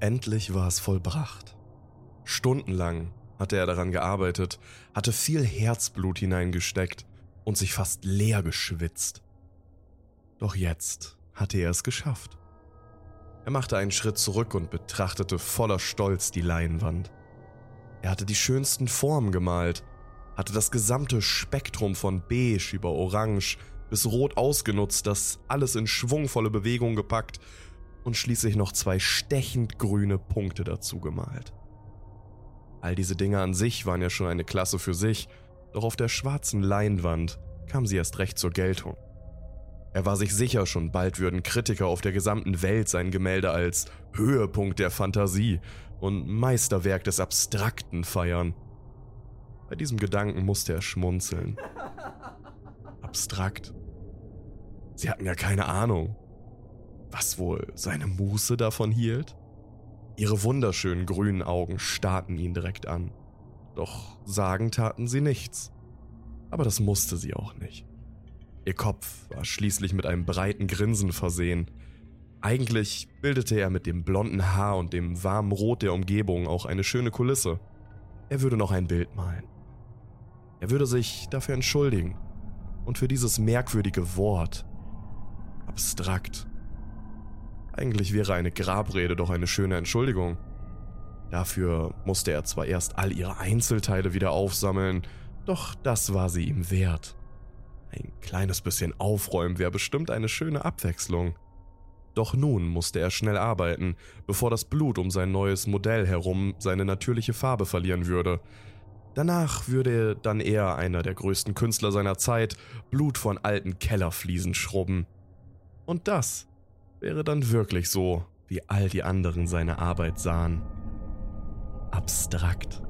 Endlich war es vollbracht. Stundenlang hatte er daran gearbeitet, hatte viel Herzblut hineingesteckt und sich fast leer geschwitzt. Doch jetzt hatte er es geschafft. Er machte einen Schritt zurück und betrachtete voller Stolz die Leinwand. Er hatte die schönsten Formen gemalt, hatte das gesamte Spektrum von beige über orange bis rot ausgenutzt, das alles in schwungvolle Bewegung gepackt und schließlich noch zwei stechend grüne Punkte dazu gemalt. All diese Dinge an sich waren ja schon eine Klasse für sich, doch auf der schwarzen Leinwand kam sie erst recht zur Geltung. Er war sich sicher, schon bald würden Kritiker auf der gesamten Welt sein Gemälde als Höhepunkt der Fantasie und Meisterwerk des Abstrakten feiern. Bei diesem Gedanken musste er schmunzeln. Abstrakt. Sie hatten ja keine Ahnung, was wohl seine Muße davon hielt. Ihre wunderschönen grünen Augen starrten ihn direkt an. Doch sagen taten sie nichts. Aber das musste sie auch nicht. Ihr Kopf war schließlich mit einem breiten Grinsen versehen. Eigentlich bildete er mit dem blonden Haar und dem warmen Rot der Umgebung auch eine schöne Kulisse. Er würde noch ein Bild malen. Er würde sich dafür entschuldigen und für dieses merkwürdige Wort. Abstrakt. Eigentlich wäre eine Grabrede doch eine schöne Entschuldigung. Dafür musste er zwar erst all ihre Einzelteile wieder aufsammeln, doch das war sie ihm wert. Ein kleines bisschen Aufräumen wäre bestimmt eine schöne Abwechslung. Doch nun musste er schnell arbeiten, bevor das Blut um sein neues Modell herum seine natürliche Farbe verlieren würde. Danach würde dann er, einer der größten Künstler seiner Zeit, Blut von alten Kellerfliesen schrubben. Und das wäre dann wirklich so, wie all die anderen seine Arbeit sahen. Abstrakt.